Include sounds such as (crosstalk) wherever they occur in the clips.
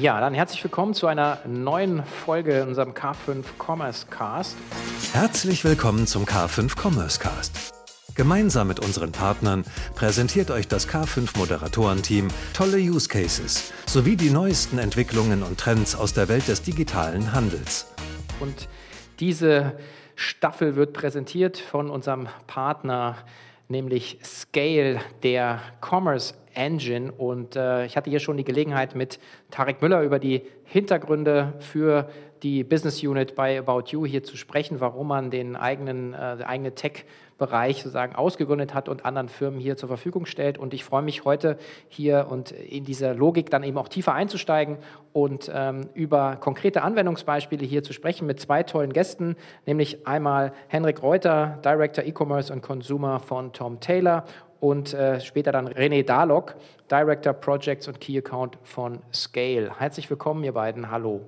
Ja, dann herzlich willkommen zu einer neuen Folge in unserem K5 Commerce Cast. Herzlich willkommen zum K5 Commerce Cast. Gemeinsam mit unseren Partnern präsentiert euch das K5 Moderatorenteam tolle Use Cases sowie die neuesten Entwicklungen und Trends aus der Welt des digitalen Handels. Und diese Staffel wird präsentiert von unserem Partner, nämlich Scale, der Commerce Engine. Und äh, ich hatte hier schon die Gelegenheit, mit Tarek Müller über die Hintergründe für die Business Unit bei About You hier zu sprechen, warum man den eigenen, äh, eigene Tech-Bereich sozusagen ausgegründet hat und anderen Firmen hier zur Verfügung stellt. Und ich freue mich heute hier und in dieser Logik dann eben auch tiefer einzusteigen und ähm, über konkrete Anwendungsbeispiele hier zu sprechen mit zwei tollen Gästen, nämlich einmal Henrik Reuter, Director E-Commerce und Consumer von Tom Taylor und äh, später dann René Dalok, Director Projects und Key Account von Scale. Herzlich willkommen, ihr beiden. Hallo.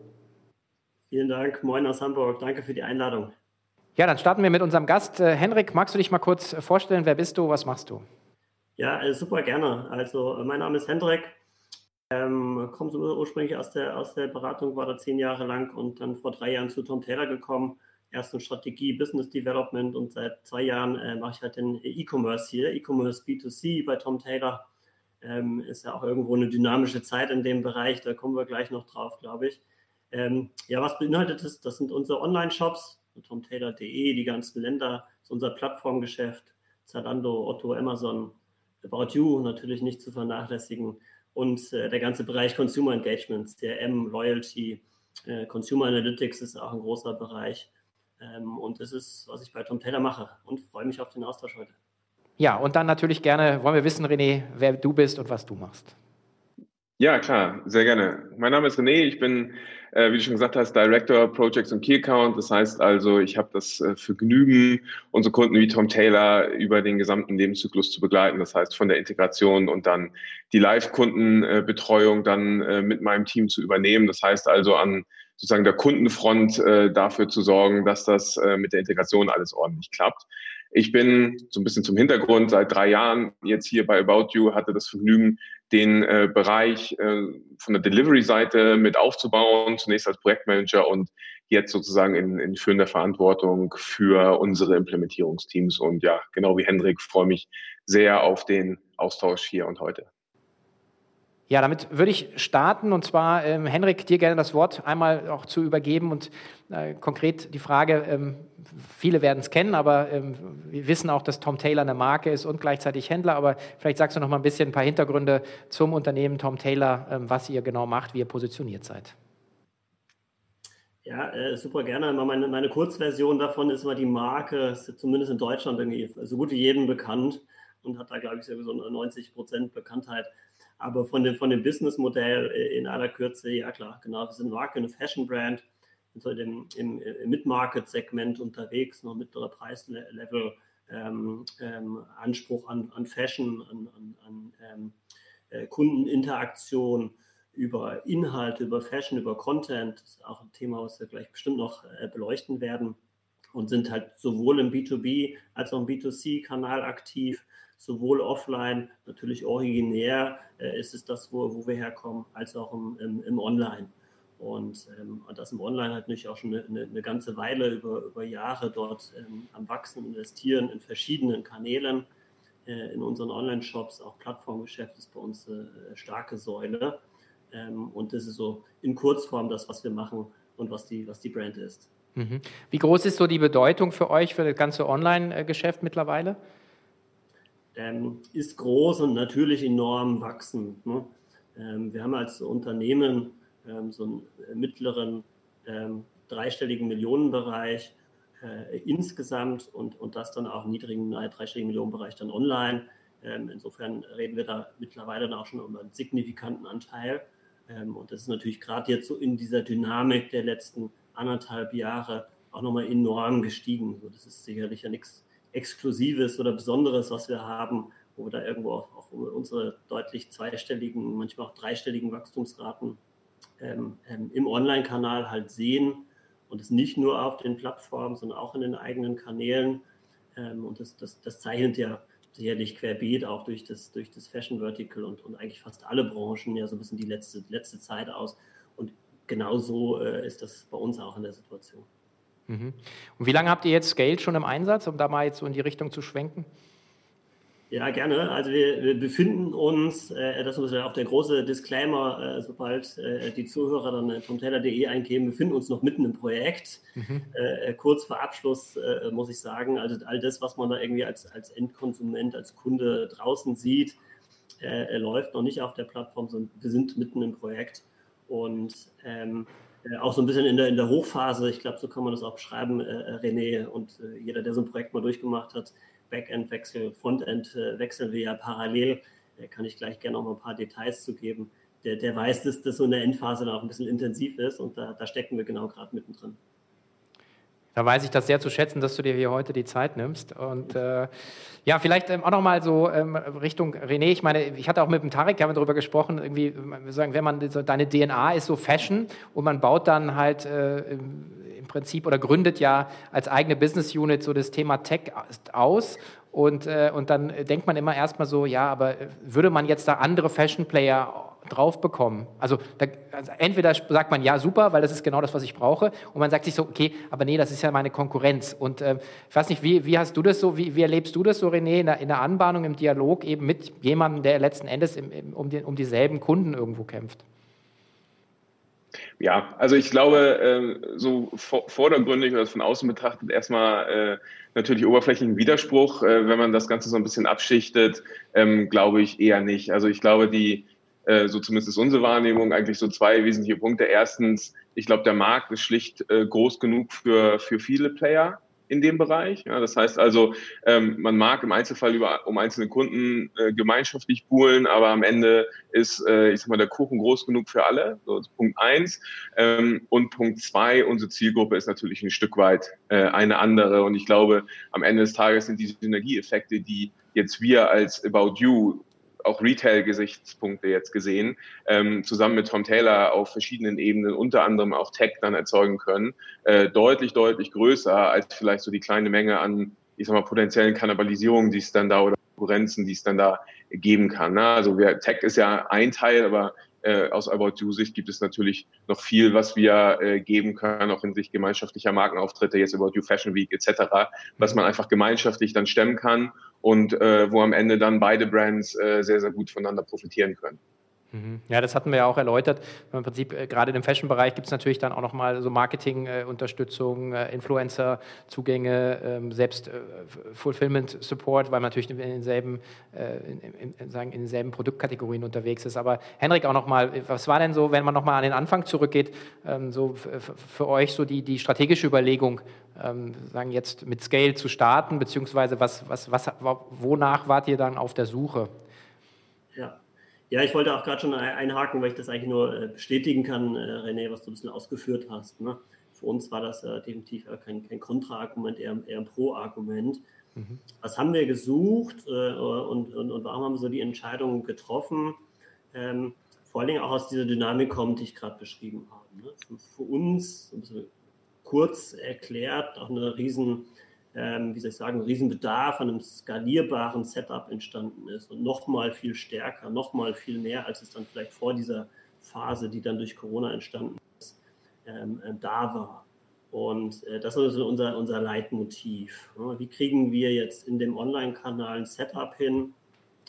Vielen Dank. Moin aus Hamburg. Danke für die Einladung. Ja, dann starten wir mit unserem Gast. Äh, Henrik, magst du dich mal kurz vorstellen? Wer bist du? Was machst du? Ja, äh, super gerne. Also, äh, mein Name ist Hendrik. Ähm, komme so ursprünglich aus der, aus der Beratung, war da zehn Jahre lang und dann vor drei Jahren zu Tom Taylor gekommen erst in Strategie, Business Development und seit zwei Jahren äh, mache ich halt den E-Commerce hier, E-Commerce B2C bei Tom Taylor. Ähm, ist ja auch irgendwo eine dynamische Zeit in dem Bereich, da kommen wir gleich noch drauf, glaube ich. Ähm, ja, was beinhaltet das? Das sind unsere Online-Shops, tomtaylor.de, die ganzen Länder, ist unser Plattformgeschäft, Zalando, Otto, Amazon, About You natürlich nicht zu vernachlässigen und äh, der ganze Bereich Consumer Engagement, CRM, Loyalty, äh, Consumer Analytics ist auch ein großer Bereich und das ist, was ich bei Tom Taylor mache und freue mich auf den Austausch heute. Ja, und dann natürlich gerne wollen wir wissen, René, wer du bist und was du machst. Ja, klar, sehr gerne. Mein Name ist René, ich bin, äh, wie du schon gesagt hast, Director Projects und Key Account. Das heißt also, ich habe das äh, Vergnügen, unsere Kunden wie Tom Taylor über den gesamten Lebenszyklus zu begleiten. Das heißt, von der Integration und dann die Live-Kundenbetreuung dann äh, mit meinem Team zu übernehmen. Das heißt also, an sozusagen der Kundenfront äh, dafür zu sorgen, dass das äh, mit der Integration alles ordentlich klappt. Ich bin so ein bisschen zum Hintergrund seit drei Jahren jetzt hier bei About You, hatte das Vergnügen, den äh, Bereich äh, von der Delivery-Seite mit aufzubauen, zunächst als Projektmanager und jetzt sozusagen in, in führender Verantwortung für unsere Implementierungsteams. Und ja, genau wie Hendrik, freue mich sehr auf den Austausch hier und heute. Ja, damit würde ich starten und zwar, ähm, Henrik, dir gerne das Wort einmal auch zu übergeben und äh, konkret die Frage, ähm, viele werden es kennen, aber ähm, wir wissen auch, dass Tom Taylor eine Marke ist und gleichzeitig Händler, aber vielleicht sagst du noch mal ein bisschen ein paar Hintergründe zum Unternehmen Tom Taylor, ähm, was ihr genau macht, wie ihr positioniert seid. Ja, äh, super gerne. Meine, meine Kurzversion davon ist mal die Marke, ist zumindest in Deutschland irgendwie so gut wie jedem bekannt und hat da, glaube ich, sowieso 90 Prozent Bekanntheit. Aber von dem, von dem Businessmodell äh, in aller Kürze, ja klar, genau, wir sind Marke, eine Fashion-Brand, so dem, im, im Mid-Market-Segment unterwegs, noch mittlerer Preislevel, ähm, ähm, Anspruch an, an Fashion, an, an, an ähm, äh, Kundeninteraktion, über Inhalte, über Fashion, über Content, das ist auch ein Thema, was wir gleich bestimmt noch äh, beleuchten werden. Und sind halt sowohl im B2B als auch im B2C-Kanal aktiv sowohl offline, natürlich originär äh, ist es das, wo, wo wir herkommen, als auch im, im, im Online. Und, ähm, das im Online hat natürlich auch schon eine, eine, eine ganze Weile über, über Jahre dort ähm, am Wachsen, investieren in verschiedenen Kanälen, äh, in unseren Online-Shops, auch Plattformgeschäft ist bei uns eine äh, starke Säule. Ähm, und das ist so in Kurzform das, was wir machen und was die, was die Brand ist. Mhm. Wie groß ist so die Bedeutung für euch, für das ganze Online-Geschäft mittlerweile? Ähm, ist groß und natürlich enorm wachsen. Ne? Ähm, wir haben als Unternehmen ähm, so einen mittleren ähm, dreistelligen Millionenbereich äh, insgesamt und, und das dann auch im niedrigen dreistelligen Millionenbereich dann online. Ähm, insofern reden wir da mittlerweile dann auch schon über einen signifikanten Anteil. Ähm, und das ist natürlich gerade jetzt so in dieser Dynamik der letzten anderthalb Jahre auch nochmal enorm gestiegen. So, das ist sicherlich ja nichts Exklusives oder Besonderes, was wir haben, wo wir da irgendwo auch, auch unsere deutlich zweistelligen, manchmal auch dreistelligen Wachstumsraten ähm, ähm, im Online-Kanal halt sehen und es nicht nur auf den Plattformen, sondern auch in den eigenen Kanälen. Ähm, und das, das, das zeichnet ja sicherlich querbeet auch durch das, durch das Fashion Vertical und, und eigentlich fast alle Branchen ja so ein bisschen die letzte, letzte Zeit aus. genau so äh, ist das bei uns auch in der Situation. Mhm. Und wie lange habt ihr jetzt Scale schon im Einsatz, um da mal jetzt so in die Richtung zu schwenken? Ja, gerne. Also wir, wir befinden uns, äh, das ist ja auch der große Disclaimer, äh, sobald äh, die Zuhörer dann äh, tomtaylor.de eingeben, befinden uns noch mitten im Projekt. Mhm. Äh, äh, kurz vor Abschluss muss ich sagen, also all das, was man da irgendwie als, als Endkonsument, als Kunde draußen sieht, läuft noch nicht auf der Plattform, sondern wir sind mitten im Projekt. Und ähm, auch so ein bisschen in der, in der Hochphase, ich glaube, so kann man das auch beschreiben, René und jeder, der so ein Projekt mal durchgemacht hat, Backend-Wechsel, Frontend-Wechsel wir ja parallel. Da kann ich gleich gerne noch mal ein paar Details zu geben. Der, der weiß, dass das so in der Endphase dann auch ein bisschen intensiv ist und da, da stecken wir genau gerade mittendrin. Da weiß ich das sehr zu schätzen, dass du dir hier heute die Zeit nimmst. Und äh, ja, vielleicht ähm, auch nochmal so ähm, Richtung René. Ich meine, ich hatte auch mit dem Tarek haben wir darüber gesprochen, irgendwie, sagen, wenn man so, deine DNA ist so Fashion und man baut dann halt äh, im Prinzip oder gründet ja als eigene Business Unit so das Thema Tech aus. Und, äh, und dann denkt man immer erstmal so, ja, aber würde man jetzt da andere Fashion Player drauf bekommen. Also, da, also, entweder sagt man, ja, super, weil das ist genau das, was ich brauche. Und man sagt sich so, okay, aber nee, das ist ja meine Konkurrenz. Und äh, ich weiß nicht, wie, wie hast du das so, wie, wie erlebst du das so, René, in der, in der Anbahnung, im Dialog eben mit jemandem, der letzten Endes im, im, um, die, um dieselben Kunden irgendwo kämpft? Ja, also ich glaube, äh, so vordergründig oder von außen betrachtet erstmal äh, natürlich oberflächlichen Widerspruch. Äh, wenn man das Ganze so ein bisschen abschichtet, ähm, glaube ich eher nicht. Also ich glaube, die äh, so zumindest ist unsere Wahrnehmung, eigentlich so zwei wesentliche Punkte. Erstens, ich glaube, der Markt ist schlicht äh, groß genug für, für viele Player in dem Bereich. Ja, das heißt also, ähm, man mag im Einzelfall über, um einzelne Kunden äh, gemeinschaftlich buhlen, aber am Ende ist, äh, ich sag mal, der Kuchen groß genug für alle. So, Punkt eins. Ähm, und Punkt zwei, unsere Zielgruppe ist natürlich ein Stück weit äh, eine andere. Und ich glaube, am Ende des Tages sind diese Synergieeffekte, die jetzt wir als About You auch Retail-Gesichtspunkte jetzt gesehen, ähm, zusammen mit Tom Taylor auf verschiedenen Ebenen, unter anderem auch Tech dann erzeugen können, äh, deutlich, deutlich größer als vielleicht so die kleine Menge an, ich sag mal, potenziellen Kannibalisierungen, die es dann da oder Konkurrenzen, die es dann da geben kann. Ne? Also wir, Tech ist ja ein Teil, aber äh, aus About You-Sicht gibt es natürlich noch viel, was wir äh, geben können, auch in Sicht gemeinschaftlicher Markenauftritte, jetzt About You Fashion Week etc., was man einfach gemeinschaftlich dann stemmen kann und äh, wo am Ende dann beide Brands äh, sehr, sehr gut voneinander profitieren können. Mhm. Ja, das hatten wir ja auch erläutert. Im Prinzip, äh, gerade im Fashion-Bereich gibt es natürlich dann auch nochmal so Marketing-Unterstützung, äh, Influencer-Zugänge, ähm, selbst äh, Fulfillment-Support, weil man natürlich in denselben, in, denselben Produktkategorien unterwegs ist. Aber Henrik, auch nochmal, was war denn so, wenn man nochmal an den Anfang zurückgeht, ähm, so für euch so die, die strategische Überlegung, ähm, sagen jetzt mit Scale zu starten, beziehungsweise was, was, was, wonach wart ihr dann auf der Suche? Ja, ich wollte auch gerade schon einhaken, weil ich das eigentlich nur äh, bestätigen kann, äh, René, was du ein bisschen ausgeführt hast. Ne? Für uns war das äh, definitiv kein, kein Kontraargument, eher, eher ein Pro-Argument. Mhm. Was haben wir gesucht und, und, und, warum haben wir so die Entscheidung getroffen? Ähm, vor allen Dingen auch aus dieser Dynamik kommt, die ich gerade beschrieben habe. Ne? Für, für, uns, kurz erklärt, auch eine riesen ähm, wie soll ich sagen, Riesenbedarf an einem skalierbaren Setup entstanden ist und nochmal viel stärker, nochmal viel mehr, als es dann vielleicht vor dieser Phase, die dann durch Corona entstanden ist, ähm, äh, da war. Und äh, das ist unser, unser Leitmotiv. Wie kriegen wir jetzt in dem Online-Kanal ein Setup hin,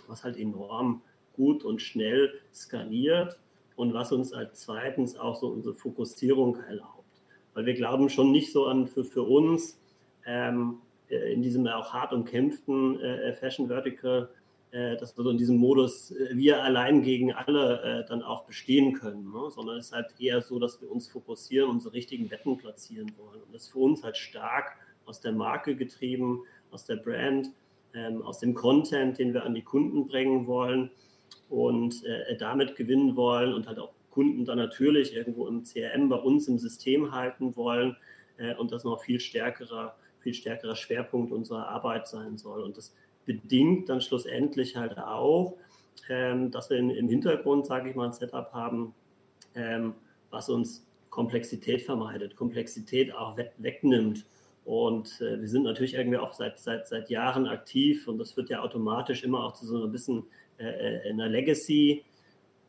was halt enorm gut und schnell skaliert und was uns als zweitens auch so unsere Fokussierung erlaubt. Weil wir glauben schon nicht so an für, für uns, ähm, äh, in diesem auch hart umkämpften äh, Fashion Vertical, äh, dass wir so in diesem Modus äh, wir allein gegen alle äh, dann auch bestehen können, ne? sondern es ist halt eher so, dass wir uns fokussieren, unsere richtigen Wetten platzieren wollen. Und das ist für uns halt stark aus der Marke getrieben, aus der Brand, ähm, aus dem Content, den wir an die Kunden bringen wollen und äh, damit gewinnen wollen und halt auch Kunden dann natürlich irgendwo im CRM bei uns im System halten wollen und das noch viel stärkerer viel stärkerer Schwerpunkt unserer Arbeit sein soll. Und das bedingt dann schlussendlich halt auch, ähm, dass wir in, im Hintergrund, sage ich mal, ein Setup haben, ähm, was uns Komplexität vermeidet, Komplexität auch we wegnimmt. Und äh, wir sind natürlich irgendwie auch seit, seit, seit Jahren aktiv und das wird ja automatisch immer auch zu so ein bisschen äh, äh einer Legacy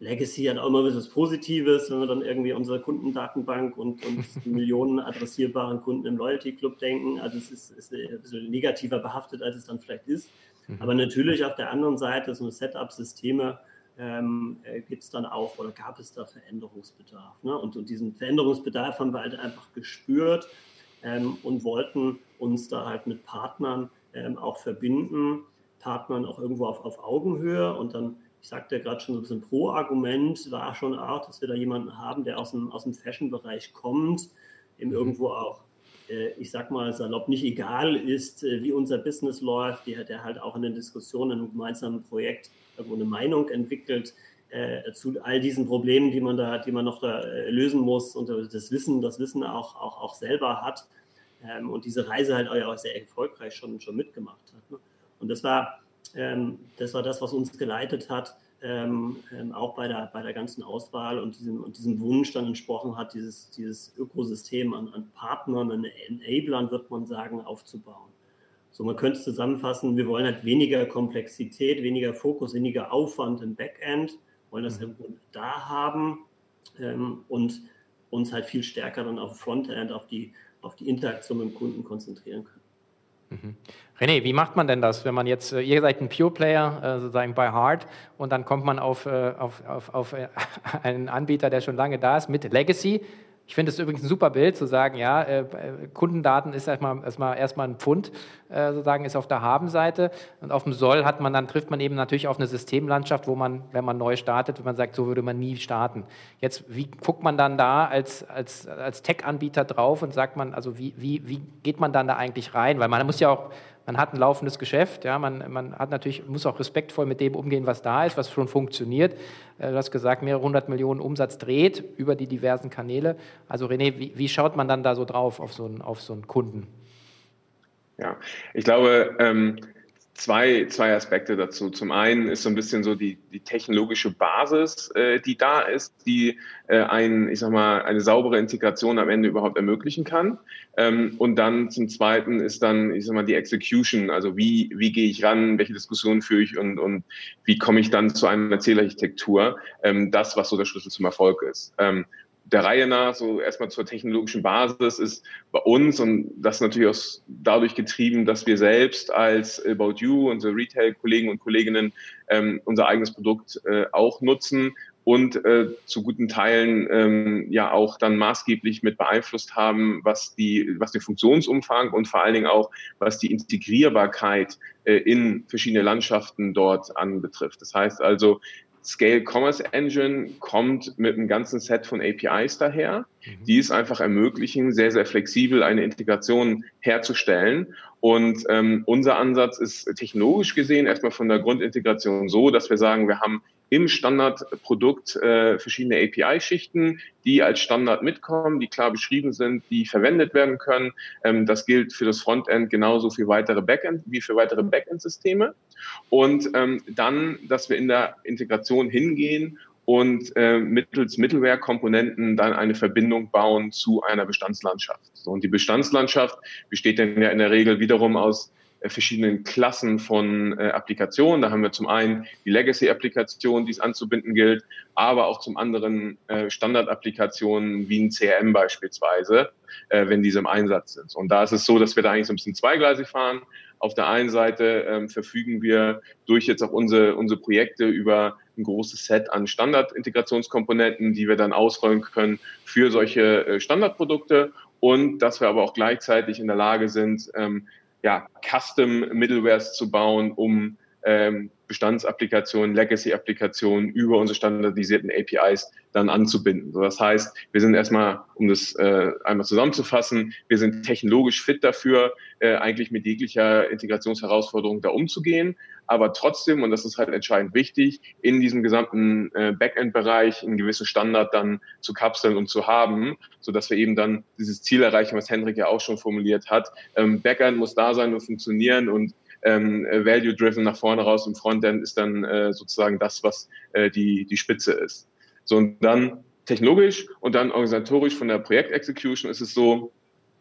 Legacy hat auch immer was Positives, wenn wir dann irgendwie unsere Kundendatenbank und, und (laughs) Millionen adressierbaren Kunden im Loyalty Club denken. Also es ist, ist ein bisschen negativer behaftet, als es dann vielleicht ist. Mhm. Aber natürlich auf der anderen Seite, so Setup-Systeme, ähm, äh, gibt es dann auch oder gab es da Veränderungsbedarf. Ne? Und, und, diesen Veränderungsbedarf haben wir halt einfach gespürt ähm, und wollten uns da halt mit Partnern ähm, auch verbinden, Partnern auch irgendwo auf, auf Augenhöhe und dann ich sagte ja gerade schon so ein bisschen Pro-Argument war schon auch, dass wir da jemanden haben, der aus dem, aus dem Fashion-Bereich kommt, dem mhm. irgendwo auch, äh, ich sag mal salopp, nicht egal ist, äh, wie unser Business läuft, der, der halt auch in den Diskussionen, in einem gemeinsamen Projekt irgendwo eine Meinung entwickelt äh, zu all diesen Problemen, die man da, die man noch da äh, lösen muss und das Wissen, das Wissen auch, auch, auch selber hat ähm, und diese Reise halt auch sehr erfolgreich schon, schon mitgemacht hat. Ne? Und das war, das war das, was uns geleitet hat, ähm, ähm, auch bei der, bei der ganzen Auswahl und diesem, und diesem Wunsch dann entsprochen hat, dieses, dieses Ökosystem an, an Partnern, an Enablern, wird man sagen, aufzubauen. So, man könnte es zusammenfassen, wir wollen halt weniger Komplexität, weniger Fokus, weniger Aufwand im Backend, wollen das mhm. irgendwo da haben ähm, und uns halt viel stärker dann auf Frontend, auf die, auf die Interaktion mit dem Kunden konzentrieren können. Mhm. René, wie macht man denn das, wenn man jetzt, äh, ihr seid ein Pure Player, äh, sozusagen by heart, und dann kommt man auf, äh, auf, auf, auf (laughs) einen Anbieter, der schon lange da ist, mit Legacy. Ich finde es übrigens ein super Bild zu sagen, ja, äh, Kundendaten ist erstmal, erstmal, erstmal ein Pfund, äh, sozusagen ist auf der Haben-Seite und auf dem Soll hat man dann, trifft man eben natürlich auf eine Systemlandschaft, wo man, wenn man neu startet, wenn man sagt, so würde man nie starten. Jetzt, wie guckt man dann da als, als, als Tech-Anbieter drauf und sagt man, also wie, wie, wie geht man dann da eigentlich rein? Weil man muss ja auch man hat ein laufendes Geschäft, ja, man, man hat natürlich, muss auch respektvoll mit dem umgehen, was da ist, was schon funktioniert. Äh, du hast gesagt, mehrere hundert Millionen Umsatz dreht über die diversen Kanäle. Also René, wie, wie schaut man dann da so drauf auf so einen, auf so einen Kunden? Ja, ich glaube, ähm, zwei, zwei Aspekte dazu. Zum einen ist so ein bisschen so die, die technologische Basis, äh, die da ist, die äh, ein, ich sag mal, eine saubere Integration am Ende überhaupt ermöglichen kann. Ähm, und dann zum zweiten ist dann, ich sag mal, die Execution, also wie, wie gehe ich ran, welche Diskussionen führe ich und, und wie komme ich dann zu einer Zielarchitektur, ähm, das, was so der Schlüssel zum Erfolg ist. Ähm, der Reihe nach, so erstmal zur technologischen Basis, ist bei uns und das natürlich auch dadurch getrieben, dass wir selbst als About You, unsere Retail-Kollegen und Kolleginnen, ähm, unser eigenes Produkt äh, auch nutzen und äh, zu guten Teilen ähm, ja auch dann maßgeblich mit beeinflusst haben, was die, was den Funktionsumfang und vor allen Dingen auch was die Integrierbarkeit äh, in verschiedene Landschaften dort anbetrifft. Das heißt also, Scale Commerce Engine kommt mit einem ganzen Set von APIs daher, mhm. die es einfach ermöglichen, sehr, sehr flexibel eine Integration herzustellen. Und ähm, unser Ansatz ist technologisch gesehen erstmal von der Grundintegration so, dass wir sagen, wir haben im Standardprodukt äh, verschiedene API-Schichten, die als Standard mitkommen, die klar beschrieben sind, die verwendet werden können. Ähm, das gilt für das Frontend genauso für weitere Backend wie für weitere Backend-Systeme. Und ähm, dann, dass wir in der Integration hingehen und äh, mittels Mittelware-Komponenten dann eine Verbindung bauen zu einer Bestandslandschaft. So, und die Bestandslandschaft besteht dann ja in der Regel wiederum aus verschiedenen Klassen von äh, Applikationen. Da haben wir zum einen die Legacy-Applikation, die es anzubinden gilt, aber auch zum anderen äh, Standard-Applikationen wie ein CRM beispielsweise, äh, wenn diese im Einsatz sind. Und da ist es so, dass wir da eigentlich so ein bisschen zweigleisig fahren. Auf der einen Seite ähm, verfügen wir durch jetzt auch unsere, unsere Projekte über ein großes Set an Standard-Integrationskomponenten, die wir dann ausrollen können für solche äh, Standardprodukte und dass wir aber auch gleichzeitig in der Lage sind, ähm, ja, Custom-Middlewares zu bauen, um ähm, Bestandsapplikationen, Legacy-Applikationen über unsere standardisierten APIs dann anzubinden. So, das heißt, wir sind erstmal, um das äh, einmal zusammenzufassen, wir sind technologisch fit dafür, äh, eigentlich mit jeglicher Integrationsherausforderung da umzugehen, aber trotzdem, und das ist halt entscheidend wichtig, in diesem gesamten äh, Backend-Bereich einen gewissen Standard dann zu kapseln und zu haben, so dass wir eben dann dieses Ziel erreichen, was Hendrik ja auch schon formuliert hat. Ähm, Backend muss da sein und funktionieren und ähm, Value-driven nach vorne raus im Frontend ist dann äh, sozusagen das, was äh, die, die Spitze ist. So, und dann technologisch und dann organisatorisch von der Projektexecution ist es so,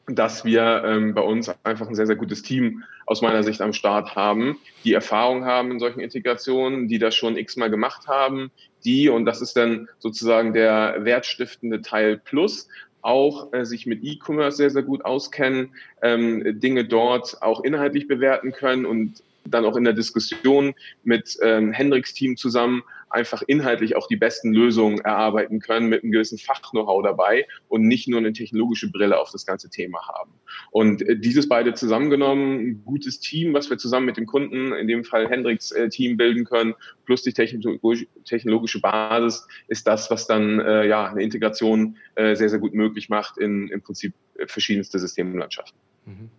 dass wir ähm, bei uns einfach ein sehr, sehr gutes Team aus meiner Sicht am Start haben, die Erfahrung haben in solchen Integrationen, die das schon x-mal gemacht haben, die, und das ist dann sozusagen der wertstiftende Teil Plus, auch äh, sich mit E-Commerce sehr, sehr gut auskennen, ähm, Dinge dort auch inhaltlich bewerten können und dann auch in der Diskussion mit ähm, Hendricks Team zusammen einfach inhaltlich auch die besten Lösungen erarbeiten können mit einem gewissen Fach-Know-how dabei und nicht nur eine technologische Brille auf das ganze Thema haben. Und äh, dieses beide zusammengenommen, ein gutes Team, was wir zusammen mit dem Kunden, in dem Fall Hendricks äh, Team bilden können, plus die technologische Basis, ist das, was dann äh, ja eine Integration äh, sehr, sehr gut möglich macht in im Prinzip äh, verschiedenste Systemlandschaften. Mhm.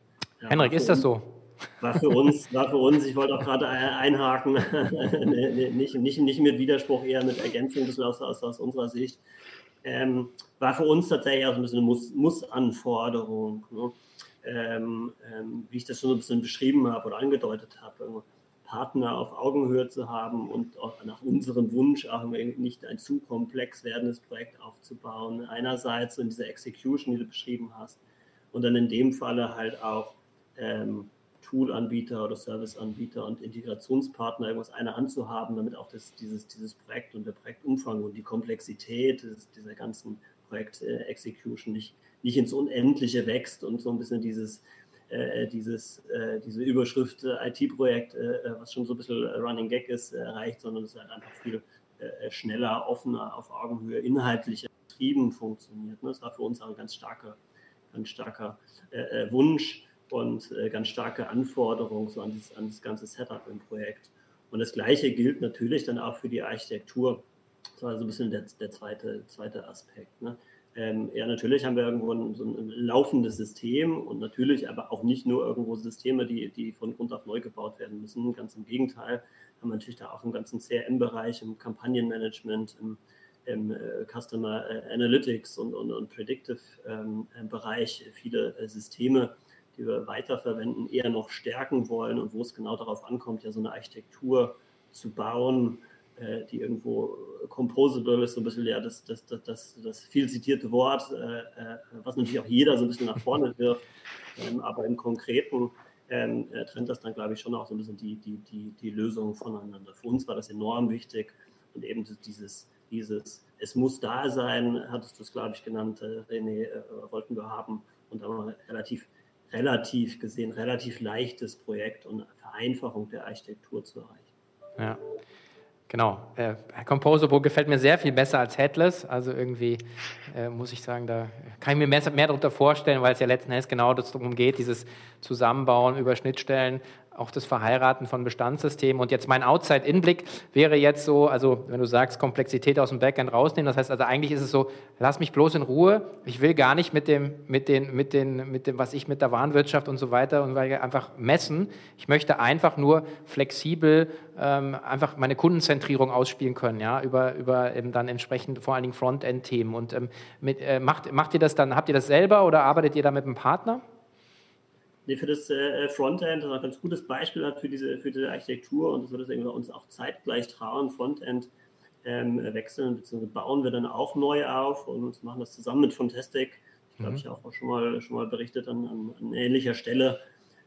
Ja, Henrik, ist das so? War für uns, war für uns ich wollte auch gerade einhaken, (laughs) nicht, nicht, nicht mit Widerspruch, eher mit Ergänzung ein aus, aus, aus unserer Sicht, ähm, war für uns tatsächlich auch ein bisschen eine Muss, Muss-Anforderung. Ne? Ähm, ähm, wie ich das schon ein bisschen beschrieben habe oder angedeutet habe, Partner auf Augenhöhe zu haben und auch nach unserem Wunsch auch nicht ein zu komplex werdendes Projekt aufzubauen. Einerseits in dieser Execution, die du beschrieben hast, und dann in dem Falle halt auch ähm, Tool-Anbieter oder Service-Anbieter und Integrationspartner irgendwas eine anzuhaben, damit auch das, dieses, dieses Projekt und der Projektumfang und die Komplexität dieser ganzen Projekt-Execution nicht, nicht ins Unendliche wächst und so ein bisschen dieses, äh, dieses, äh, diese Überschrift äh, IT-Projekt, äh, was schon so ein bisschen Running Gag ist, erreicht, sondern es halt einfach viel äh, schneller, offener, auf Augenhöhe, inhaltlicher betrieben funktioniert. Ne? Das war für uns auch ein ganz starker, ganz starker äh, Wunsch und äh, ganz starke Anforderungen so an, dieses, an das ganze Setup im Projekt. Und das Gleiche gilt natürlich dann auch für die Architektur. Das war so ein bisschen der, der zweite, zweite Aspekt. Ne? Ähm, ja, natürlich haben wir irgendwo ein, so ein laufendes System und natürlich aber auch nicht nur irgendwo Systeme, die, die von Grund auf neu gebaut werden müssen. Ganz im Gegenteil, haben wir natürlich da auch im ganzen CRM-Bereich, im Kampagnenmanagement, im, im äh, Customer äh, Analytics und, und, und Predictive-Bereich ähm, viele äh, Systeme, die wir weiterverwenden, eher noch stärken wollen und wo es genau darauf ankommt, ja so eine Architektur zu bauen, äh, die irgendwo composable ist, so ein bisschen ja das, das, das, das, das viel zitierte Wort, äh, äh, was natürlich auch jeder so ein bisschen nach vorne wirft, ähm, aber im Konkreten ähm, äh, trennt das dann, glaube ich, schon auch so ein bisschen die, die, die, die Lösung voneinander. Für uns war das enorm wichtig und eben dieses, dieses es muss da sein, hattest du es, glaube ich, genannt, äh, René, äh, wollten wir haben und dann haben relativ relativ gesehen relativ leichtes Projekt und Vereinfachung der Architektur zu erreichen. Ja. Genau, äh, Composable gefällt mir sehr viel besser als Headless. Also irgendwie äh, muss ich sagen, da kann ich mir mehr, mehr darunter vorstellen, weil es ja letzten Endes genau darum geht, dieses Zusammenbauen über Schnittstellen auch das Verheiraten von Bestandssystemen. Und jetzt mein Outside-In-Blick wäre jetzt so, also wenn du sagst, Komplexität aus dem Backend rausnehmen, das heißt also eigentlich ist es so, lass mich bloß in Ruhe, ich will gar nicht mit dem, mit den, mit den, mit dem, was ich mit der Warenwirtschaft und so weiter und einfach messen. Ich möchte einfach nur flexibel ähm, einfach meine Kundenzentrierung ausspielen können, ja, über, über eben dann entsprechend vor allen Dingen Frontend-Themen. Und ähm, mit, äh, macht, macht ihr das dann, habt ihr das selber oder arbeitet ihr da mit einem Partner? Nee, für das äh, Frontend, das ist ein ganz gutes Beispiel hat für diese, für diese Architektur und das wird wir uns auch zeitgleich trauen, Frontend ähm, wechseln, beziehungsweise bauen wir dann auch neu auf und machen das zusammen mit Fontastic. Ich glaube, mhm. ich habe auch schon mal, schon mal berichtet an, an, an ähnlicher Stelle.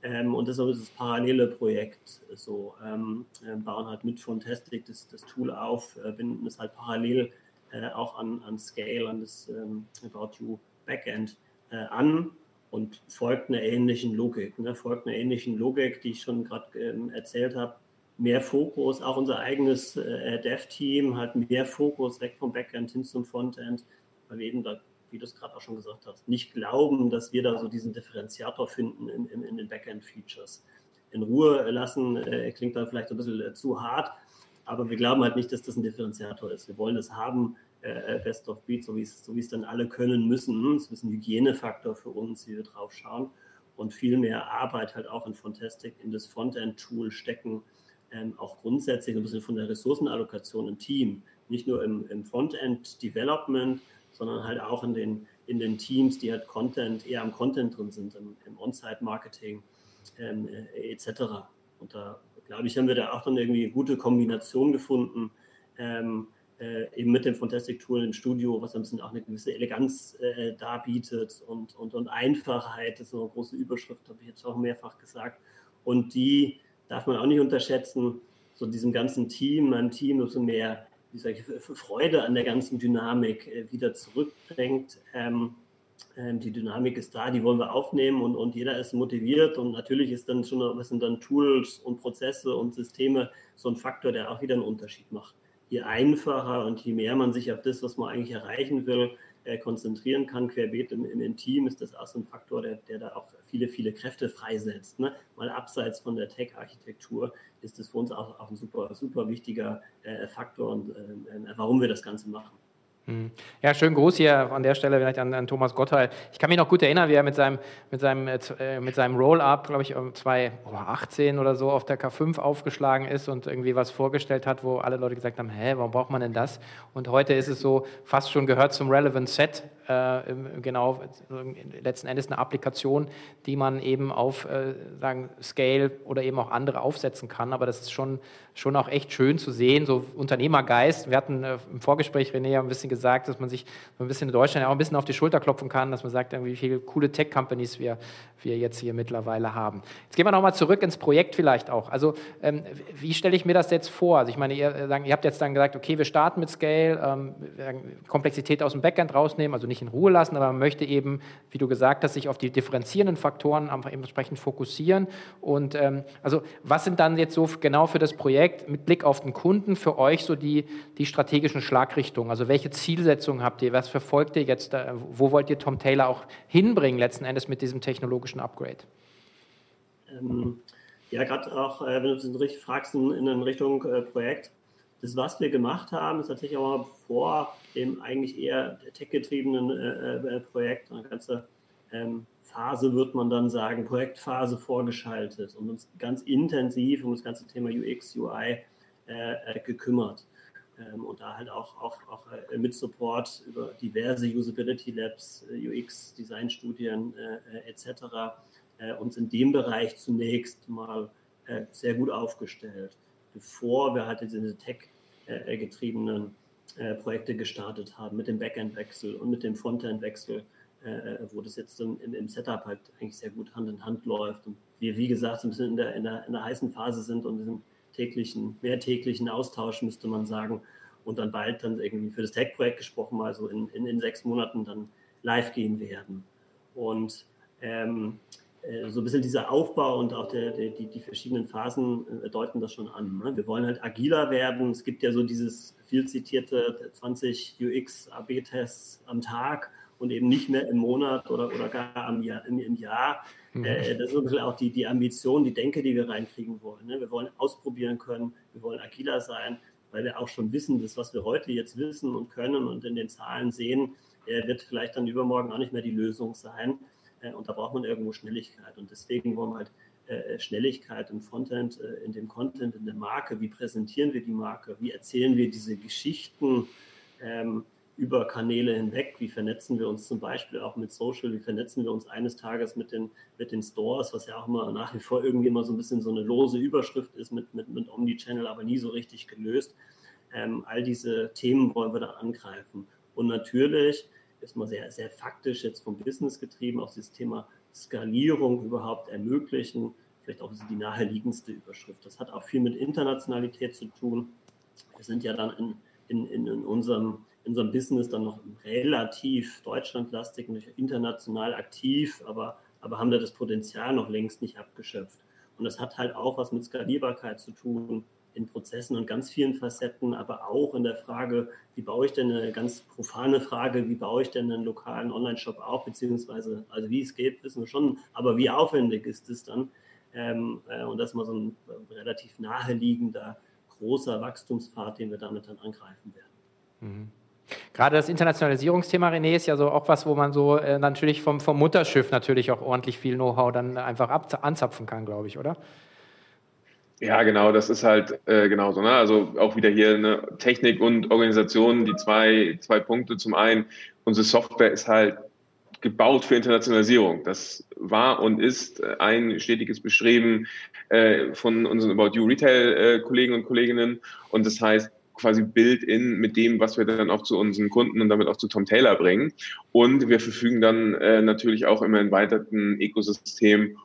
Ähm, und das ist dieses parallele Projekt. So ähm, äh, bauen halt mit Fontastic das, das Tool auf, äh, binden es halt parallel äh, auch an, an Scale, an das ähm, About You Backend äh, an und folgt einer ähnlichen Logik. Ne? Folgt einer ähnlichen Logik, die ich schon gerade ähm, erzählt habe. Mehr Fokus, auch unser eigenes äh, Dev-Team hat mehr Fokus weg vom Backend hin zum Frontend, weil wir eben da, wie du es gerade auch schon gesagt hast, nicht glauben, dass wir da so diesen Differenziator finden in, in, in den Backend-Features. In Ruhe lassen äh, klingt dann vielleicht ein bisschen äh, zu hart, aber wir glauben halt nicht, dass das ein Differenziator ist. Wir wollen es haben, äh, äh, Best of Breed, so wie es so es dann alle können müssen. Das ist ein Hygienefaktor für uns, wie wir drauf schauen. Und viel mehr Arbeit halt auch in Fontastic in das Frontend-Tool stecken, ähm, auch grundsätzlich ein bisschen von der Ressourcenallokation im Team. Nicht nur im, im Frontend-Development, sondern halt auch in den, in den Teams, die halt Content, eher am Content drin sind, im, im On-Site-Marketing ähm, äh, etc. Und da, glaube ich, haben wir da auch dann irgendwie eine gute Kombination gefunden, ähm, äh, eben mit dem Fantastic Tool im Studio, was ein bisschen auch eine gewisse Eleganz äh, darbietet und, und, und Einfachheit, das ist eine große Überschrift, habe ich jetzt auch mehrfach gesagt. Und die darf man auch nicht unterschätzen, so diesem ganzen Team, meinem Team, so mehr, wie sage ich, Freude an der ganzen Dynamik äh, wieder zurückbringt. Ähm, ähm, die Dynamik ist da, die wollen wir aufnehmen und, und jeder ist motiviert und natürlich ist dann schon, was sind dann Tools und Prozesse und Systeme so ein Faktor, der auch wieder einen Unterschied macht je einfacher und je mehr man sich auf das, was man eigentlich erreichen will, äh, konzentrieren kann, querbeet im, im, Team, ist das auch so ein Faktor, der, der da auch viele, viele Kräfte freisetzt. Ne? Mal abseits von der Tech-Architektur ist das für uns auch, auch ein super, super wichtiger äh, Faktor und äh, warum wir das Ganze machen. Hm. Ja, schönen Gruß hier an der Stelle vielleicht an, an, Thomas Gottheil. Ich kann mich noch gut erinnern, wie er mit seinem, mit seinem, äh, mit seinem Roll-Up, glaube ich, 2018 oder so auf der K5 aufgeschlagen ist und irgendwie was vorgestellt hat, wo alle Leute gesagt haben, hä, warum braucht man denn das? Und heute ist es so, fast schon gehört zum Relevant Set, äh, genau, letzten Endes eine Applikation, die man eben auf äh, sagen, Scale oder eben auch andere aufsetzen kann. Aber das ist schon, schon auch echt schön zu sehen, so Unternehmergeist. Wir hatten äh, im Vorgespräch, René, ein bisschen gesagt, dass man sich so ein bisschen in Deutschland auch ein bisschen auf die Schulter klopfen kann, dass man sagt, wie viele coole Tech-Companies wir, wir jetzt hier mittlerweile haben. Jetzt gehen wir nochmal zurück ins Projekt vielleicht auch. Also ähm, wie stelle ich mir das jetzt vor? Also ich meine, ihr, äh, ihr habt jetzt dann gesagt, okay, wir starten mit Scale, ähm, Komplexität aus dem Backend rausnehmen, also nicht in Ruhe lassen, aber man möchte eben, wie du gesagt hast, sich auf die differenzierenden Faktoren einfach entsprechend fokussieren. Und ähm, also was sind dann jetzt so genau für das Projekt mit Blick auf den Kunden für euch so die, die strategischen Schlagrichtungen? Also welche Zielsetzungen habt ihr? Was verfolgt ihr jetzt? Wo wollt ihr Tom Taylor auch hinbringen letzten Endes mit diesem technologischen Upgrade? Ähm, ja, gerade auch, äh, wenn du es richtig fragst, in, in Richtung äh, Projekt. Das, was wir gemacht haben, ist tatsächlich auch vor dem eigentlich eher tech-getriebenen äh, Projekt, eine ganze ähm, Phase, wird man dann sagen, Projektphase vorgeschaltet und uns ganz intensiv um das ganze Thema UX, UI gekümmert. Ähm, und da halt auch, auch, auch äh, mit Support über diverse Usability Labs, äh, UX, Designstudien äh, etc. uns in dem Bereich zunächst mal sehr gut aufgestellt, bevor wir halt diese Tech-getriebenen Projekte gestartet haben, mit dem Backend-Wechsel und mit dem Frontend-Wechsel, wo das jetzt im, im, Setup halt eigentlich sehr gut Hand in Hand läuft. Und wir, wie gesagt, ein bisschen in der, in der, in der heißen Phase sind und diesem täglichen, mehrtäglichen Austausch, müsste man sagen. Und dann bald dann irgendwie für das Tech-Projekt gesprochen, also in, in, in, sechs Monaten dann live gehen werden. Und ähm, äh, so ein bisschen dieser Aufbau und auch der, der, die, die verschiedenen Phasen äh, deuten das schon an. Ne? Wir wollen halt agiler werden. Es gibt ja so dieses viel zitierte 20 UX-AB-Tests am Tag und eben nicht mehr im Monat oder, oder gar am Jahr, im, im Jahr. Mhm. Äh, das ist ein bisschen auch die, die Ambition, die Denke, die wir reinkriegen wollen. Ne? Wir wollen ausprobieren können, wir wollen agiler sein, weil wir auch schon wissen, das, was wir heute jetzt wissen und können und in den Zahlen sehen, äh, wird vielleicht dann übermorgen auch nicht mehr die Lösung sein. Äh, und da braucht man irgendwo Schnelligkeit. Und deswegen wollen wir halt äh, Schnelligkeit im Frontend, äh, in dem Content, in der Marke. Wie präsentieren wir die Marke? Wie erzählen wir diese Geschichten? Ähm, über Kanäle hinweg. Wie vernetzen wir uns zum Beispiel auch mit Social? Wie vernetzen wir uns eines Tages mit den, mit den Stores, was ja auch immer nach wie vor irgendwie immer so ein bisschen so eine lose Überschrift ist mit, mit, mit Omnichannel, aber nie so richtig gelöst. Ähm, all diese Themen wollen wir da angreifen. Und natürlich ist man sehr, sehr faktisch jetzt vom Business getrieben, auch dieses Thema Skalierung überhaupt ermöglichen. Vielleicht auch die naheliegendste Überschrift. Das hat auch viel mit Internationalität zu tun. Wir sind ja dann in, in, in unserem in unserem Business dann noch relativ deutschlandlastig, und international aktiv, aber, aber haben da das Potenzial noch längst nicht abgeschöpft. Und das hat halt auch was mit Skalierbarkeit zu tun in Prozessen und ganz vielen Facetten, aber auch in der Frage, wie baue ich denn eine ganz profane Frage, wie baue ich denn einen lokalen Online-Shop auf, beziehungsweise, also wie es geht, wissen wir schon, aber wie aufwendig ist es dann? Ähm, äh, und das ist mal so ein relativ naheliegender, großer Wachstumspfad, den wir damit dann angreifen werden. Mhm. Gerade das Internationalisierungsthema, René, ist ja so auch was, wo man so äh, natürlich vom, vom Mutterschiff natürlich auch ordentlich viel Know-how dann einfach ab, anzapfen kann, glaube ich, oder? Ja, genau, das ist halt äh, genauso. Ne? Also auch wieder hier eine Technik und Organisation, die zwei, zwei Punkte. Zum einen, unsere Software ist halt gebaut für Internationalisierung. Das war und ist ein stetiges Bestreben äh, von unseren About You Retail-Kollegen äh, und Kolleginnen. Und das heißt, quasi built-in mit dem, was wir dann auch zu unseren Kunden und damit auch zu Tom Taylor bringen. Und wir verfügen dann äh, natürlich auch im erweiterten Ökosystem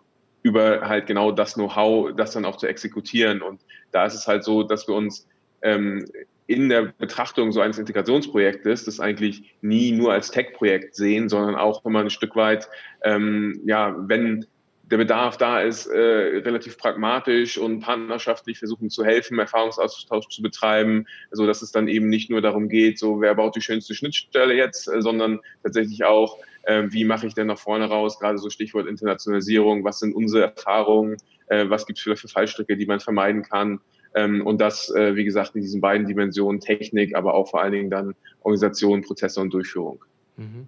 über halt genau das Know-how, das dann auch zu exekutieren. Und da ist es halt so, dass wir uns ähm, in der Betrachtung so eines Integrationsprojektes das eigentlich nie nur als Tech-Projekt sehen, sondern auch immer ein Stück weit, ähm, ja, wenn der Bedarf da ist, äh, relativ pragmatisch und partnerschaftlich versuchen zu helfen, Erfahrungsaustausch zu betreiben, so dass es dann eben nicht nur darum geht, so wer baut die schönste Schnittstelle jetzt, äh, sondern tatsächlich auch, äh, wie mache ich denn nach vorne raus, gerade so Stichwort Internationalisierung, was sind unsere Erfahrungen, äh, was gibt es vielleicht für Fallstricke, die man vermeiden kann. Ähm, und das, äh, wie gesagt, in diesen beiden Dimensionen Technik, aber auch vor allen Dingen dann Organisation, Prozesse und Durchführung. Mhm.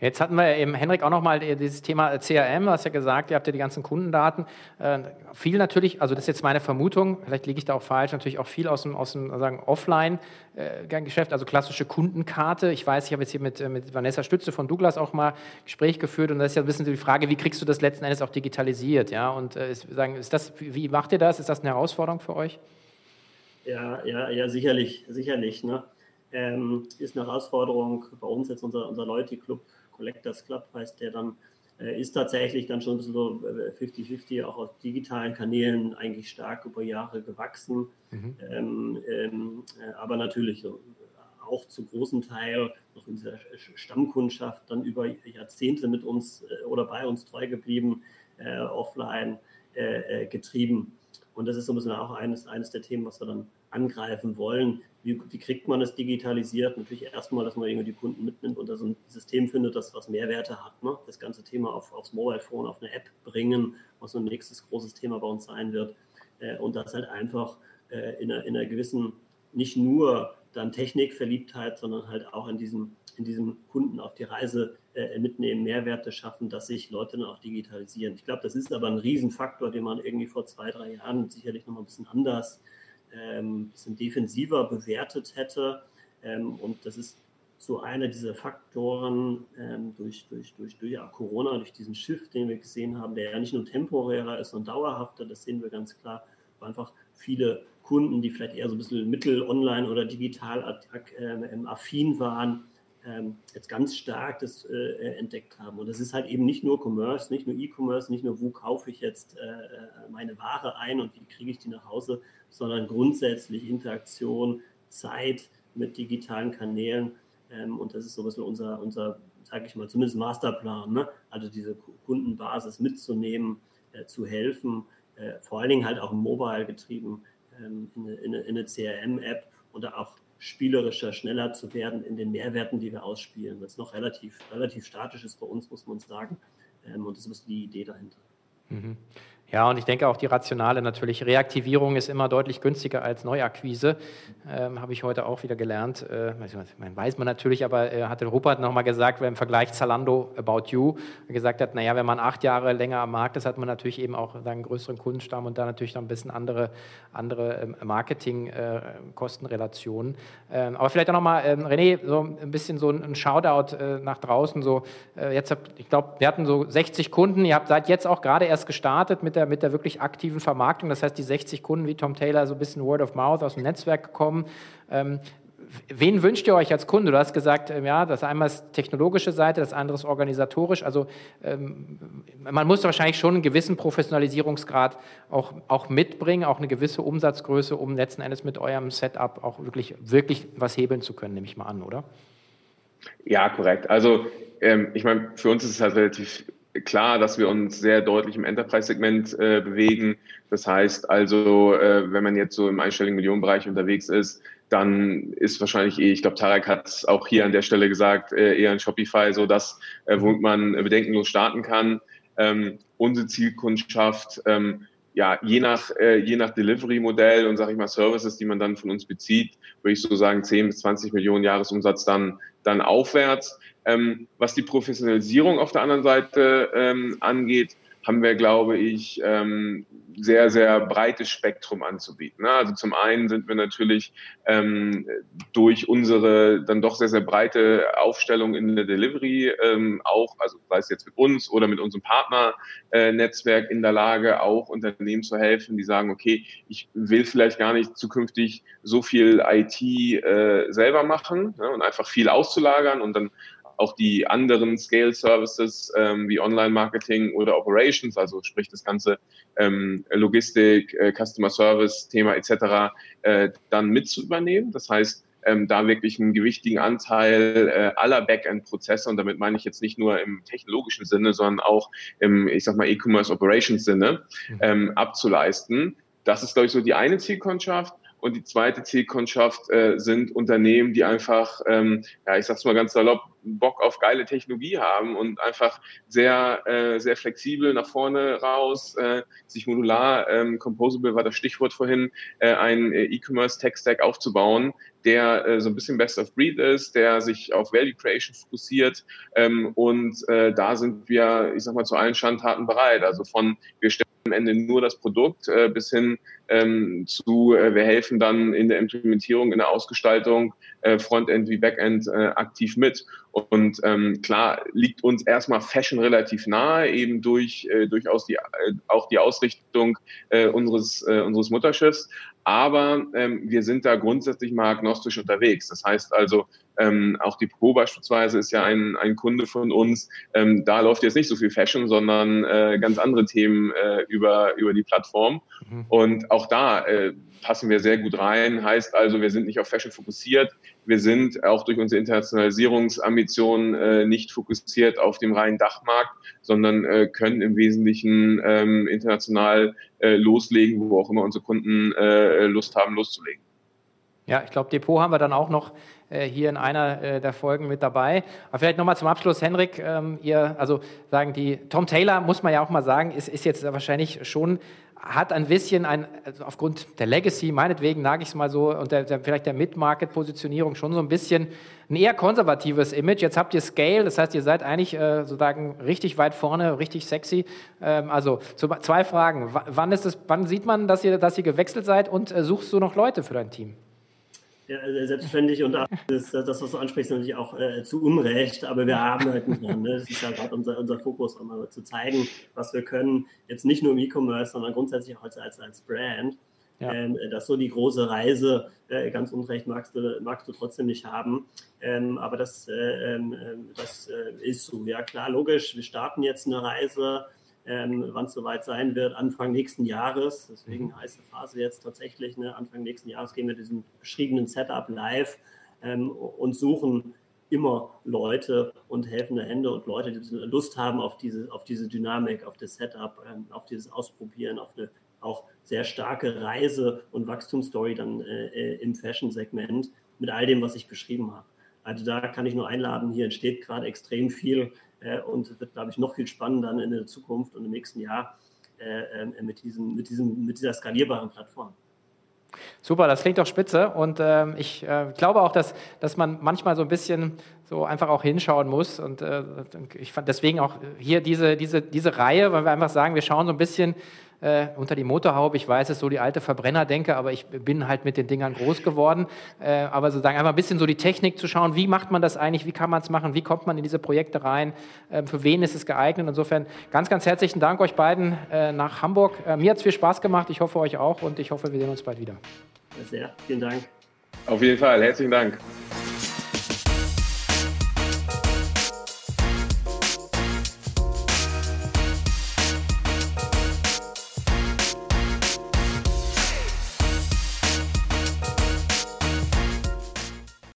Jetzt hatten wir eben, Henrik, auch nochmal dieses Thema CRM, du hast ja gesagt, ihr habt ja die ganzen Kundendaten. Äh, viel natürlich, also das ist jetzt meine Vermutung, vielleicht liege ich da auch falsch, natürlich auch viel aus dem, aus dem sagen, Offline-Geschäft, also klassische Kundenkarte. Ich weiß, ich habe jetzt hier mit, mit Vanessa Stütze von Douglas auch mal Gespräch geführt und das ist ja ein bisschen die Frage, wie kriegst du das letzten Endes auch digitalisiert? Ja? Und äh, ist, sagen, ist das, wie macht ihr das? Ist das eine Herausforderung für euch? Ja, ja, ja, sicherlich, sicherlich. Ne? Ähm, ist eine Herausforderung bei uns jetzt unser, unser Loyalty-Club Collectors Club heißt der dann, äh, ist tatsächlich dann schon so 50-50 äh, auch auf digitalen Kanälen eigentlich stark über Jahre gewachsen. Mhm. Ähm, ähm, äh, aber natürlich auch zu großen Teil noch in dieser Stammkundschaft dann über Jahrzehnte mit uns oder bei uns treu geblieben, äh, offline äh, getrieben. Und das ist so ein bisschen auch eines, eines der Themen, was wir dann angreifen wollen. Wie, wie, kriegt man es digitalisiert? Natürlich erstmal, dass man irgendwie die Kunden mitnimmt und da so ein System findet, das was Mehrwerte hat. Ne? Das ganze Thema auf, aufs Mobile Phone, auf eine App bringen, was so ein nächstes großes Thema bei uns sein wird. Äh, und das halt einfach äh, in, einer, in, einer, gewissen, nicht nur dann Technikverliebtheit, sondern halt auch in diesem, in diesem Kunden auf die Reise äh, mitnehmen, Mehrwerte schaffen, dass sich Leute dann auch digitalisieren. Ich glaube, das ist aber ein Riesenfaktor, den man irgendwie vor zwei, drei Jahren sicherlich noch mal ein bisschen anders ähm, bisschen defensiver bewertet hätte. Ähm, und das ist so einer dieser Faktoren ähm, durch, durch, durch, durch ja, Corona, durch diesen Shift, den wir gesehen haben, der ja nicht nur temporärer ist und dauerhafter, das sehen wir ganz klar, wo einfach viele Kunden, die vielleicht eher so ein bisschen mittel online oder digital äh, affin waren, ähm, jetzt ganz stark das äh, entdeckt haben. Und das ist halt eben nicht nur Commerce, nicht nur E-Commerce, nicht nur, wo kaufe ich jetzt äh, äh, meine Ware ein und wie kriege ich die nach Hause, sondern grundsätzlich Interaktion, Zeit mit digitalen Kanälen. Ähm, und das ist so ein bisschen unser, unser sage ich mal, zumindest Masterplan. Ne? Also diese Kundenbasis mitzunehmen, äh, zu helfen, äh, vor allen Dingen halt auch mobile getrieben ähm, in eine, eine CRM-App oder auch spielerischer, schneller zu werden in den Mehrwerten, die wir ausspielen. Das ist noch relativ, relativ statisch ist bei uns, muss man sagen. Ähm, und das ist die Idee dahinter. Mhm. Ja, und ich denke auch die rationale natürlich. Reaktivierung ist immer deutlich günstiger als Neuakquise. Ähm, Habe ich heute auch wieder gelernt. Äh, weiß man natürlich, aber äh, hatte Rupert nochmal gesagt, im Vergleich Zalando About You gesagt hat, naja, wenn man acht Jahre länger am Markt ist, hat man natürlich eben auch einen größeren Kundenstamm und da natürlich noch ein bisschen andere, andere ähm, Marketing-Kostenrelationen. Äh, ähm, aber vielleicht auch nochmal, ähm, René, so ein bisschen so ein Shoutout äh, nach draußen. So, äh, jetzt hab, ich glaube, wir hatten so 60 Kunden. Ihr habt seid jetzt auch gerade erst gestartet mit der der, mit der wirklich aktiven Vermarktung. Das heißt, die 60 Kunden wie Tom Taylor, so ein bisschen Word of Mouth aus dem Netzwerk gekommen. Ähm, wen wünscht ihr euch als Kunde? Du hast gesagt, ähm, ja, das einmal ist technologische Seite, das andere ist organisatorisch. Also ähm, man muss wahrscheinlich schon einen gewissen Professionalisierungsgrad auch, auch mitbringen, auch eine gewisse Umsatzgröße, um letzten Endes mit eurem Setup auch wirklich, wirklich was hebeln zu können, nehme ich mal an, oder? Ja, korrekt. Also ähm, ich meine, für uns ist es halt relativ klar, dass wir uns sehr deutlich im Enterprise-Segment äh, bewegen. Das heißt also, äh, wenn man jetzt so im einstelligen Millionenbereich unterwegs ist, dann ist wahrscheinlich eh, ich glaube, Tarek hat es auch hier an der Stelle gesagt, äh, eher ein Shopify, so dass, äh, womit man bedenkenlos starten kann. Ähm, unsere Zielkundschaft, ähm, ja, je nach, äh, je nach Delivery-Modell und sage ich mal Services, die man dann von uns bezieht, würde ich so sagen 10 bis 20 Millionen Jahresumsatz dann, dann aufwärts. Ähm, was die Professionalisierung auf der anderen Seite ähm, angeht, haben wir, glaube ich, ähm, sehr, sehr breites Spektrum anzubieten. Ne? Also zum einen sind wir natürlich ähm, durch unsere dann doch sehr, sehr breite Aufstellung in der Delivery ähm, auch, also sei es jetzt mit uns oder mit unserem Partnernetzwerk äh, in der Lage, auch Unternehmen zu helfen, die sagen, okay, ich will vielleicht gar nicht zukünftig so viel IT äh, selber machen ne? und einfach viel auszulagern und dann auch die anderen Scale Services ähm, wie Online-Marketing oder Operations, also sprich das ganze ähm, Logistik, äh, Customer Service Thema etc. Äh, dann mit zu übernehmen. Das heißt, ähm, da wirklich einen gewichtigen Anteil äh, aller Backend-Prozesse, und damit meine ich jetzt nicht nur im technologischen Sinne, sondern auch im, ich sag mal, E-Commerce Operations Sinne, mhm. ähm, abzuleisten. Das ist, glaube ich, so die eine Zielkundschaft. Und die zweite Zielkundschaft äh, sind Unternehmen, die einfach, ähm, ja, ich sag's mal ganz salopp, Bock auf geile Technologie haben und einfach sehr, äh, sehr flexibel nach vorne raus, äh, sich modular, ähm, composable war das Stichwort vorhin, äh, ein äh, E-Commerce-Tech-Stack aufzubauen, der äh, so ein bisschen best of breed ist, der sich auf Value Creation fokussiert ähm, und äh, da sind wir, ich sag mal, zu allen Schandtaten bereit. Also von wir stellen am Ende nur das Produkt äh, bis hin ähm, zu, äh, wir helfen dann in der Implementierung, in der Ausgestaltung, äh, Frontend wie Backend äh, aktiv mit. Und ähm, klar liegt uns erstmal Fashion relativ nahe, eben durch äh, durchaus die, äh, auch die Ausrichtung äh, unseres, äh, unseres Mutterschiffs. Aber ähm, wir sind da grundsätzlich mal agnostisch unterwegs. Das heißt also, ähm, auch die Pro beispielsweise ist ja ein, ein Kunde von uns. Ähm, da läuft jetzt nicht so viel Fashion, sondern äh, ganz andere Themen äh, über, über die Plattform. Mhm. Und auch da äh, passen wir sehr gut rein. Heißt also, wir sind nicht auf Fashion fokussiert. Wir sind auch durch unsere Internationalisierungsambitionen äh, nicht fokussiert auf dem reinen Dachmarkt, sondern äh, können im Wesentlichen ähm, international äh, loslegen, wo auch immer unsere Kunden äh, Lust haben, loszulegen. Ja, ich glaube, Depot haben wir dann auch noch äh, hier in einer äh, der Folgen mit dabei. Aber vielleicht nochmal zum Abschluss, Henrik, ähm, ihr, also sagen die, Tom Taylor, muss man ja auch mal sagen, ist, ist jetzt wahrscheinlich schon hat ein bisschen ein, also aufgrund der Legacy, meinetwegen nage ich es mal so, und der, der, vielleicht der Mid-Market-Positionierung schon so ein bisschen ein eher konservatives Image. Jetzt habt ihr Scale, das heißt, ihr seid eigentlich äh, sozusagen richtig weit vorne, richtig sexy. Ähm, also zu, zwei Fragen. W wann, ist es, wann sieht man, dass ihr, dass ihr gewechselt seid und äh, suchst du noch Leute für dein Team? Ja, äh, selbstverständlich und das, das, was du ansprichst, natürlich auch äh, zu Unrecht, aber wir haben halt nicht dran. Ne? Das ist ja gerade unser, unser Fokus, um zu zeigen, was wir können, jetzt nicht nur im E-Commerce, sondern grundsätzlich auch als, als, als Brand. Ja. Ähm, das so die große Reise, äh, ganz unrecht magst du, magst du trotzdem nicht haben. Ähm, aber das, äh, ähm, äh, das ist so. Ja, klar, logisch, wir starten jetzt eine Reise ähm, wann es soweit sein wird, Anfang nächsten Jahres. Deswegen mhm. heiße Phase jetzt tatsächlich. Ne? Anfang nächsten Jahres gehen wir diesen beschriebenen Setup live ähm, und suchen immer Leute und helfende Hände und Leute, die Lust haben auf diese, auf diese Dynamik, auf das Setup, ähm, auf dieses Ausprobieren, auf eine auch sehr starke Reise und Wachstumsstory dann äh, äh im Fashion-Segment mit all dem, was ich beschrieben habe. Also da kann ich nur einladen, hier entsteht gerade extrem viel äh, und wird, glaube ich, noch viel spannender in der Zukunft und im nächsten Jahr äh, äh, mit, diesem, mit, diesem, mit dieser skalierbaren Plattform. Super, das klingt doch spitze. Und ähm, ich äh, glaube auch, dass, dass man manchmal so ein bisschen so einfach auch hinschauen muss. Und äh, ich fand deswegen auch hier diese, diese, diese Reihe, weil wir einfach sagen, wir schauen so ein bisschen äh, unter die Motorhaube. Ich weiß, es ist so die alte Verbrennerdenke, aber ich bin halt mit den Dingern groß geworden. Äh, aber sozusagen einfach ein bisschen so die Technik zu schauen, wie macht man das eigentlich, wie kann man es machen, wie kommt man in diese Projekte rein, äh, für wen ist es geeignet. Insofern ganz, ganz herzlichen Dank euch beiden äh, nach Hamburg. Äh, mir hat es viel Spaß gemacht, ich hoffe euch auch und ich hoffe, wir sehen uns bald wieder. Sehr, vielen Dank. Auf jeden Fall, herzlichen Dank.